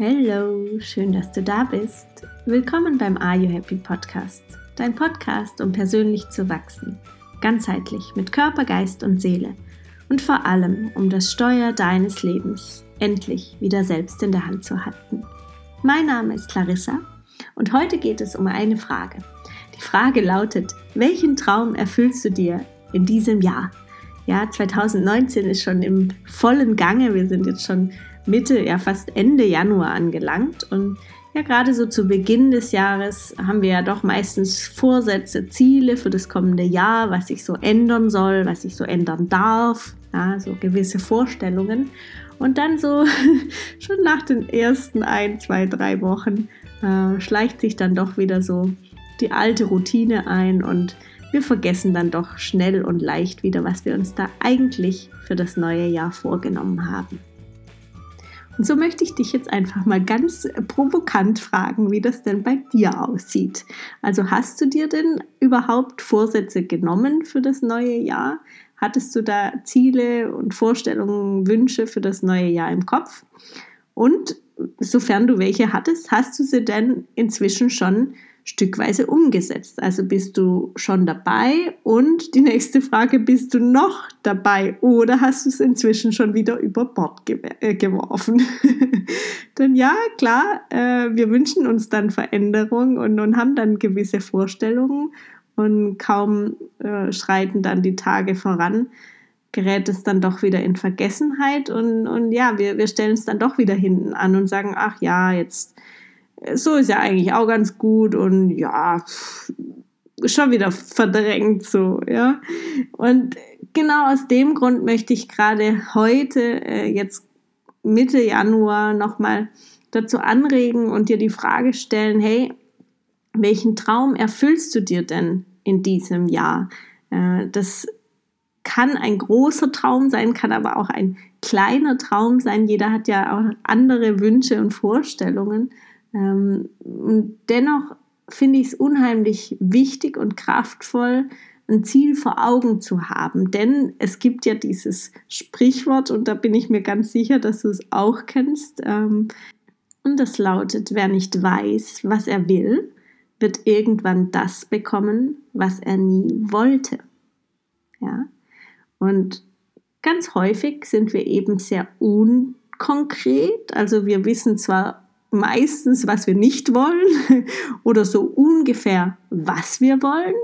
Hallo, schön, dass du da bist. Willkommen beim Are You Happy Podcast, dein Podcast, um persönlich zu wachsen, ganzheitlich mit Körper, Geist und Seele und vor allem, um das Steuer deines Lebens endlich wieder selbst in der Hand zu halten. Mein Name ist Clarissa und heute geht es um eine Frage. Die Frage lautet, welchen Traum erfüllst du dir in diesem Jahr? Ja, 2019 ist schon im vollen Gange. Wir sind jetzt schon Mitte, ja fast Ende Januar angelangt. Und ja, gerade so zu Beginn des Jahres haben wir ja doch meistens Vorsätze, Ziele für das kommende Jahr, was sich so ändern soll, was sich so ändern darf. Ja, so gewisse Vorstellungen. Und dann so schon nach den ersten ein, zwei, drei Wochen äh, schleicht sich dann doch wieder so die alte Routine ein und wir vergessen dann doch schnell und leicht wieder, was wir uns da eigentlich für das neue Jahr vorgenommen haben. Und so möchte ich dich jetzt einfach mal ganz provokant fragen, wie das denn bei dir aussieht. Also hast du dir denn überhaupt Vorsätze genommen für das neue Jahr? Hattest du da Ziele und Vorstellungen, Wünsche für das neue Jahr im Kopf? Und sofern du welche hattest, hast du sie denn inzwischen schon stückweise umgesetzt. Also bist du schon dabei und die nächste Frage, bist du noch dabei oder hast du es inzwischen schon wieder über Bord ge äh, geworfen? Denn ja, klar, äh, wir wünschen uns dann Veränderung und, und haben dann gewisse Vorstellungen und kaum äh, schreiten dann die Tage voran, gerät es dann doch wieder in Vergessenheit und, und ja, wir, wir stellen es dann doch wieder hinten an und sagen, ach ja, jetzt so ist ja eigentlich auch ganz gut und ja, schon wieder verdrängt so, ja. Und genau aus dem Grund möchte ich gerade heute, äh, jetzt Mitte Januar, nochmal dazu anregen und dir die Frage stellen, hey, welchen Traum erfüllst du dir denn in diesem Jahr? Äh, das kann ein großer Traum sein, kann aber auch ein kleiner Traum sein. Jeder hat ja auch andere Wünsche und Vorstellungen. Ähm, und dennoch finde ich es unheimlich wichtig und kraftvoll, ein Ziel vor Augen zu haben. Denn es gibt ja dieses Sprichwort, und da bin ich mir ganz sicher, dass du es auch kennst. Ähm, und das lautet, wer nicht weiß, was er will, wird irgendwann das bekommen, was er nie wollte. Ja? Und ganz häufig sind wir eben sehr unkonkret. Also wir wissen zwar meistens, was wir nicht wollen oder so ungefähr, was wir wollen,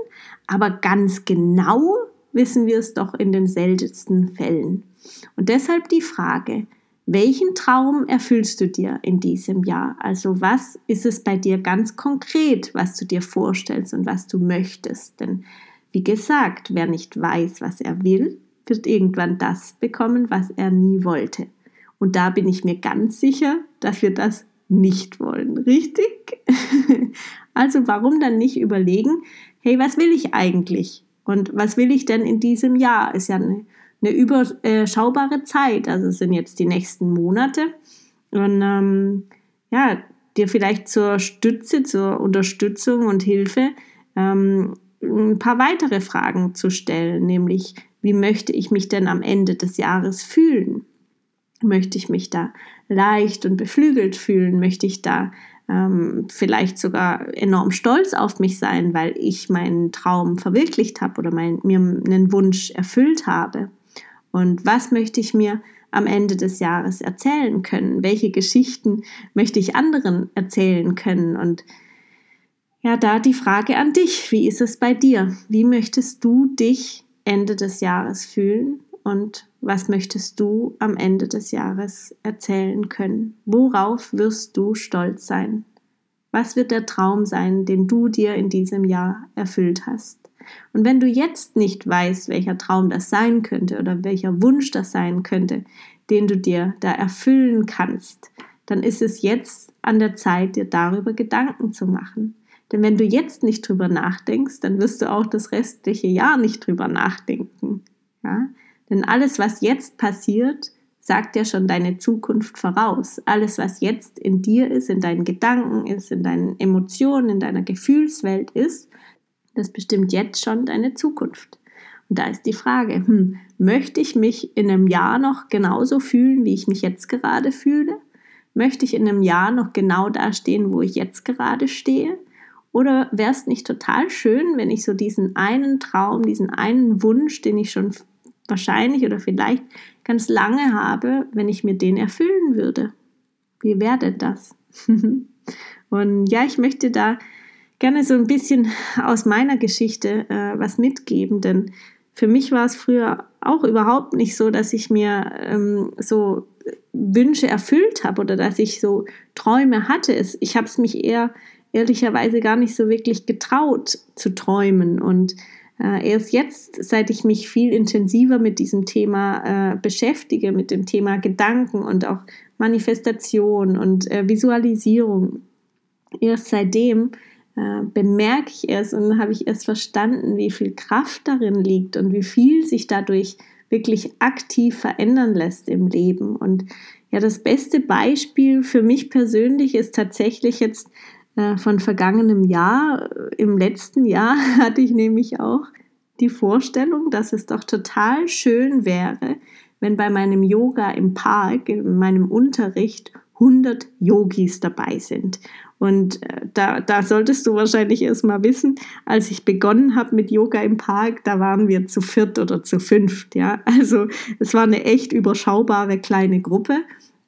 aber ganz genau wissen wir es doch in den seltensten Fällen. Und deshalb die Frage, welchen Traum erfüllst du dir in diesem Jahr? Also was ist es bei dir ganz konkret, was du dir vorstellst und was du möchtest? Denn wie gesagt, wer nicht weiß, was er will, wird irgendwann das bekommen, was er nie wollte. Und da bin ich mir ganz sicher, dass wir das nicht wollen, richtig? also warum dann nicht überlegen, hey, was will ich eigentlich? Und was will ich denn in diesem Jahr? Ist ja eine, eine überschaubare Zeit, also sind jetzt die nächsten Monate. Und ähm, ja, dir vielleicht zur Stütze, zur Unterstützung und Hilfe ähm, ein paar weitere Fragen zu stellen, nämlich wie möchte ich mich denn am Ende des Jahres fühlen? Möchte ich mich da leicht und beflügelt fühlen? Möchte ich da ähm, vielleicht sogar enorm stolz auf mich sein, weil ich meinen Traum verwirklicht habe oder mein, mir einen Wunsch erfüllt habe? Und was möchte ich mir am Ende des Jahres erzählen können? Welche Geschichten möchte ich anderen erzählen können? Und ja, da die Frage an dich, wie ist es bei dir? Wie möchtest du dich Ende des Jahres fühlen? Und was möchtest du am Ende des Jahres erzählen können? Worauf wirst du stolz sein? Was wird der Traum sein, den du dir in diesem Jahr erfüllt hast? Und wenn du jetzt nicht weißt, welcher Traum das sein könnte oder welcher Wunsch das sein könnte, den du dir da erfüllen kannst, dann ist es jetzt an der Zeit, dir darüber Gedanken zu machen. Denn wenn du jetzt nicht drüber nachdenkst, dann wirst du auch das restliche Jahr nicht drüber nachdenken. Ja? Denn alles, was jetzt passiert, sagt ja schon deine Zukunft voraus. Alles, was jetzt in dir ist, in deinen Gedanken ist, in deinen Emotionen, in deiner Gefühlswelt ist, das bestimmt jetzt schon deine Zukunft. Und da ist die Frage, hm, möchte ich mich in einem Jahr noch genauso fühlen, wie ich mich jetzt gerade fühle? möchte ich in einem Jahr noch genau da stehen, wo ich jetzt gerade stehe? Oder wäre es nicht total schön, wenn ich so diesen einen Traum, diesen einen Wunsch, den ich schon wahrscheinlich oder vielleicht ganz lange habe, wenn ich mir den erfüllen würde? Wie wäre denn das? Und ja, ich möchte da gerne so ein bisschen aus meiner Geschichte äh, was mitgeben, denn für mich war es früher auch überhaupt nicht so, dass ich mir ähm, so Wünsche erfüllt habe oder dass ich so Träume hatte. Ich habe es mich eher ehrlicherweise gar nicht so wirklich getraut zu träumen. Und äh, erst jetzt, seit ich mich viel intensiver mit diesem Thema äh, beschäftige, mit dem Thema Gedanken und auch Manifestation und äh, Visualisierung, erst seitdem äh, bemerke ich es und habe ich erst verstanden, wie viel Kraft darin liegt und wie viel sich dadurch wirklich aktiv verändern lässt im Leben. Und ja, das beste Beispiel für mich persönlich ist tatsächlich jetzt äh, von vergangenem Jahr. Im letzten Jahr hatte ich nämlich auch die Vorstellung, dass es doch total schön wäre, wenn bei meinem Yoga im Park, in meinem Unterricht, 100 Yogis dabei sind. Und äh, da, da solltest du wahrscheinlich erst mal wissen, als ich begonnen habe mit Yoga im Park, da waren wir zu viert oder zu fünft. Ja? Also es war eine echt überschaubare kleine Gruppe.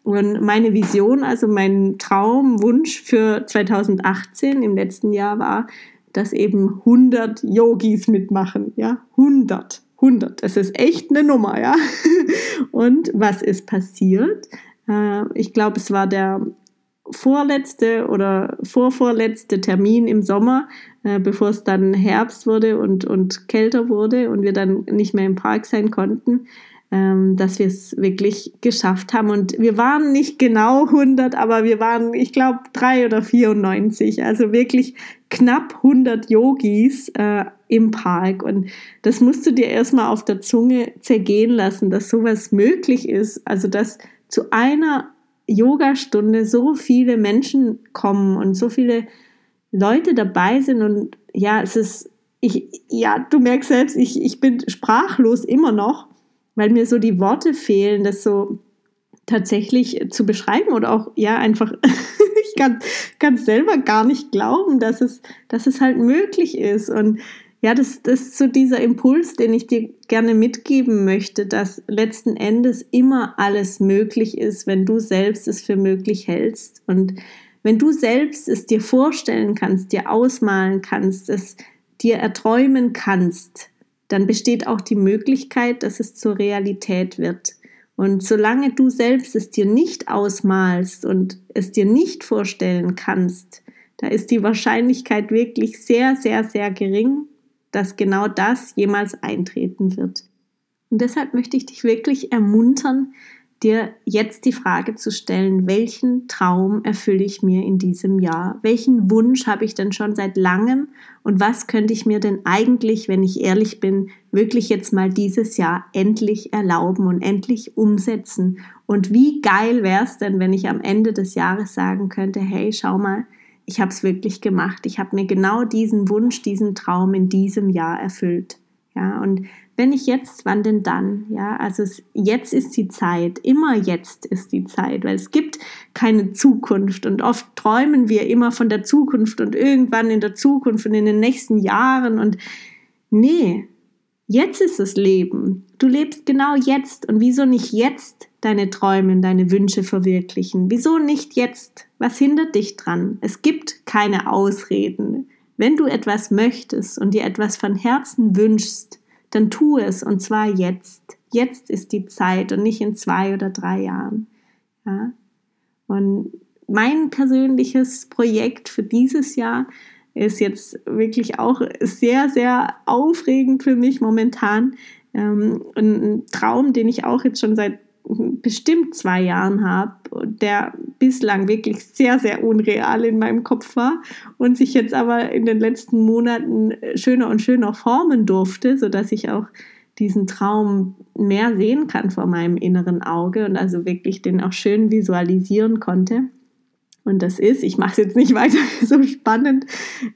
Und meine Vision, also mein Traumwunsch für 2018 im letzten Jahr war, dass eben 100 Yogis mitmachen. Ja, 100. 100. Das ist echt eine Nummer, ja. Und was ist passiert? Äh, ich glaube, es war der vorletzte oder vorvorletzte Termin im Sommer, äh, bevor es dann Herbst wurde und, und kälter wurde und wir dann nicht mehr im Park sein konnten, dass wir es wirklich geschafft haben. Und wir waren nicht genau 100, aber wir waren, ich glaube, drei oder 94, also wirklich knapp 100 Yogis äh, im Park. Und das musst du dir erstmal auf der Zunge zergehen lassen, dass sowas möglich ist. Also, dass zu einer Yogastunde so viele Menschen kommen und so viele Leute dabei sind und ja, es ist, ich, ja, du merkst selbst, ich, ich bin sprachlos immer noch, weil mir so die Worte fehlen, das so tatsächlich zu beschreiben oder auch, ja, einfach, ich kann es selber gar nicht glauben, dass es, dass es halt möglich ist und ja, das, das ist so dieser Impuls, den ich dir gerne mitgeben möchte, dass letzten Endes immer alles möglich ist, wenn du selbst es für möglich hältst. Und wenn du selbst es dir vorstellen kannst, dir ausmalen kannst, es dir erträumen kannst, dann besteht auch die Möglichkeit, dass es zur Realität wird. Und solange du selbst es dir nicht ausmalst und es dir nicht vorstellen kannst, da ist die Wahrscheinlichkeit wirklich sehr, sehr, sehr gering, dass genau das jemals eintreten wird. Und deshalb möchte ich dich wirklich ermuntern, dir jetzt die Frage zu stellen, welchen Traum erfülle ich mir in diesem Jahr? Welchen Wunsch habe ich denn schon seit langem? Und was könnte ich mir denn eigentlich, wenn ich ehrlich bin, wirklich jetzt mal dieses Jahr endlich erlauben und endlich umsetzen? Und wie geil wäre es denn, wenn ich am Ende des Jahres sagen könnte, hey, schau mal, ich habe es wirklich gemacht. Ich habe mir genau diesen Wunsch, diesen Traum in diesem Jahr erfüllt. Ja, und wenn nicht jetzt, wann denn dann? Ja, also es, jetzt ist die Zeit, immer jetzt ist die Zeit, weil es gibt keine Zukunft und oft träumen wir immer von der Zukunft und irgendwann in der Zukunft und in den nächsten Jahren und nee, jetzt ist das Leben. Du lebst genau jetzt und wieso nicht jetzt deine Träume, deine Wünsche verwirklichen? Wieso nicht jetzt? Was hindert dich dran? Es gibt keine Ausreden. Wenn du etwas möchtest und dir etwas von Herzen wünschst, dann tu es und zwar jetzt. Jetzt ist die Zeit und nicht in zwei oder drei Jahren. Ja? Und mein persönliches Projekt für dieses Jahr ist jetzt wirklich auch sehr, sehr aufregend für mich momentan. Ähm, ein Traum, den ich auch jetzt schon seit bestimmt zwei Jahren habe, der bislang wirklich sehr, sehr unreal in meinem Kopf war und sich jetzt aber in den letzten Monaten schöner und schöner formen durfte, sodass ich auch diesen Traum mehr sehen kann vor meinem inneren Auge und also wirklich den auch schön visualisieren konnte. Und das ist, ich mache es jetzt nicht weiter so spannend,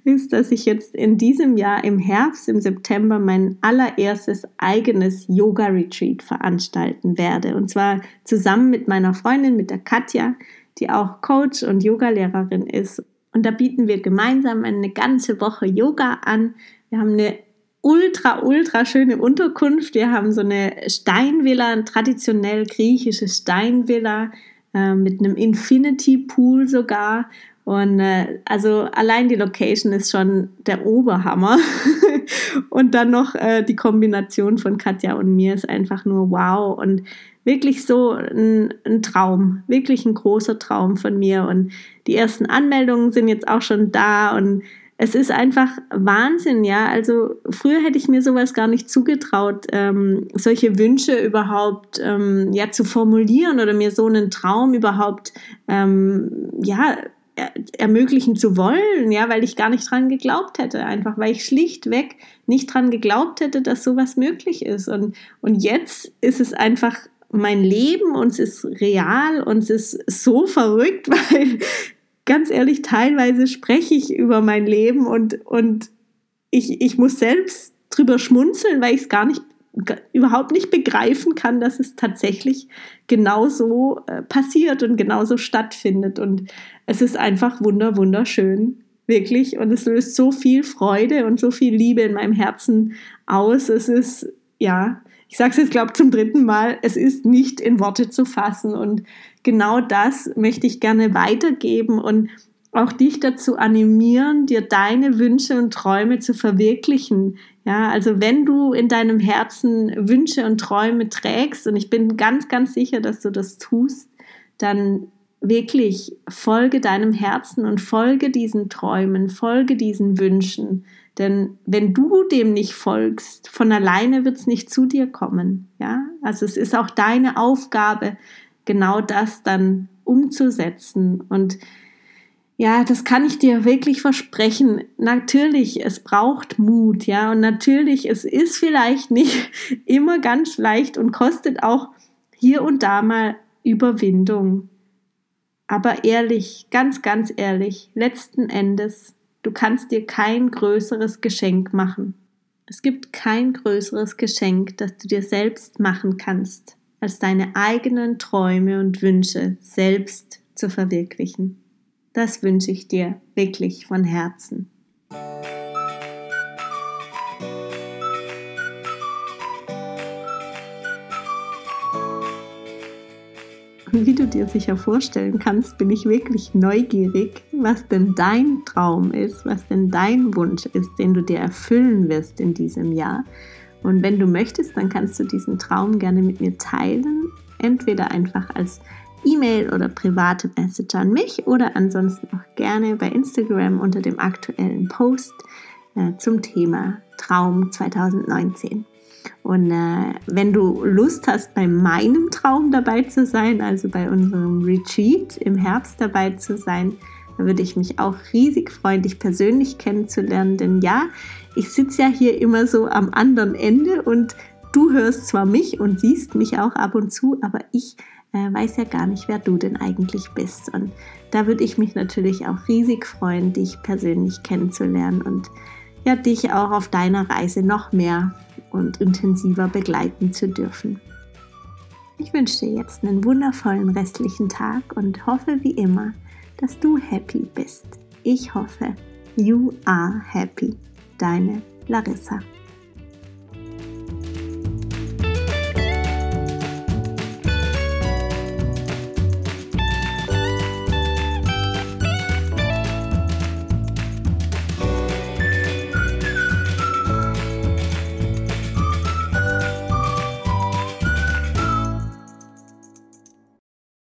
ist, dass ich jetzt in diesem Jahr im Herbst, im September mein allererstes eigenes Yoga-Retreat veranstalten werde. Und zwar zusammen mit meiner Freundin, mit der Katja. die auch Coach und Yogalehrerin ist. Und da bieten wir gemeinsam eine ganze Woche Yoga an. Wir haben eine ultra, ultra schöne Unterkunft. Wir haben so eine Steinvilla, eine traditionell griechische Steinvilla äh, mit einem Infinity Pool sogar. Und äh, also allein die Location ist schon der Oberhammer. und dann noch äh, die Kombination von Katja und mir ist einfach nur wow. Und wirklich so ein, ein, Traum, wirklich ein großer Traum von mir. Und die ersten Anmeldungen sind jetzt auch schon da und es ist einfach Wahnsinn, ja. Also früher hätte ich mir sowas gar nicht zugetraut, ähm, solche Wünsche überhaupt ähm, ja zu formulieren oder mir so einen Traum überhaupt ähm, ja ermöglichen zu wollen, ja, weil ich gar nicht dran geglaubt hätte, einfach weil ich schlichtweg nicht dran geglaubt hätte, dass sowas möglich ist. Und, und jetzt ist es einfach mein Leben und es ist real und es ist so verrückt, weil ganz ehrlich, teilweise spreche ich über mein Leben und, und ich, ich muss selbst drüber schmunzeln, weil ich es gar nicht überhaupt nicht begreifen kann, dass es tatsächlich genauso äh, passiert und genauso stattfindet. Und es ist einfach wunder, wunderschön, wirklich. Und es löst so viel Freude und so viel Liebe in meinem Herzen aus. Es ist, ja, ich sage es jetzt, glaube zum dritten Mal, es ist nicht in Worte zu fassen. Und genau das möchte ich gerne weitergeben und auch dich dazu animieren, dir deine Wünsche und Träume zu verwirklichen. Ja, also wenn du in deinem Herzen Wünsche und Träume trägst, und ich bin ganz, ganz sicher, dass du das tust, dann wirklich folge deinem Herzen und folge diesen Träumen, folge diesen Wünschen. Denn wenn du dem nicht folgst, von alleine wird es nicht zu dir kommen. Ja, also es ist auch deine Aufgabe, genau das dann umzusetzen. Und ja, das kann ich dir wirklich versprechen. Natürlich, es braucht Mut, ja, und natürlich, es ist vielleicht nicht immer ganz leicht und kostet auch hier und da mal Überwindung. Aber ehrlich, ganz, ganz ehrlich, letzten Endes Du kannst dir kein größeres Geschenk machen. Es gibt kein größeres Geschenk, das du dir selbst machen kannst, als deine eigenen Träume und Wünsche selbst zu verwirklichen. Das wünsche ich dir wirklich von Herzen. Wie du dir sicher vorstellen kannst, bin ich wirklich neugierig, was denn dein Traum ist, was denn dein Wunsch ist, den du dir erfüllen wirst in diesem Jahr. Und wenn du möchtest, dann kannst du diesen Traum gerne mit mir teilen. Entweder einfach als E-Mail oder private Message an mich oder ansonsten auch gerne bei Instagram unter dem aktuellen Post äh, zum Thema Traum 2019. Und äh, wenn du Lust hast, bei meinem Traum dabei zu sein, also bei unserem Retreat im Herbst dabei zu sein, dann würde ich mich auch riesig freuen, dich persönlich kennenzulernen. Denn ja, ich sitze ja hier immer so am anderen Ende und du hörst zwar mich und siehst mich auch ab und zu, aber ich äh, weiß ja gar nicht, wer du denn eigentlich bist. Und da würde ich mich natürlich auch riesig freuen, dich persönlich kennenzulernen und ja, dich auch auf deiner Reise noch mehr und intensiver begleiten zu dürfen. Ich wünsche dir jetzt einen wundervollen restlichen Tag und hoffe wie immer, dass du happy bist. Ich hoffe, you are happy. Deine Larissa.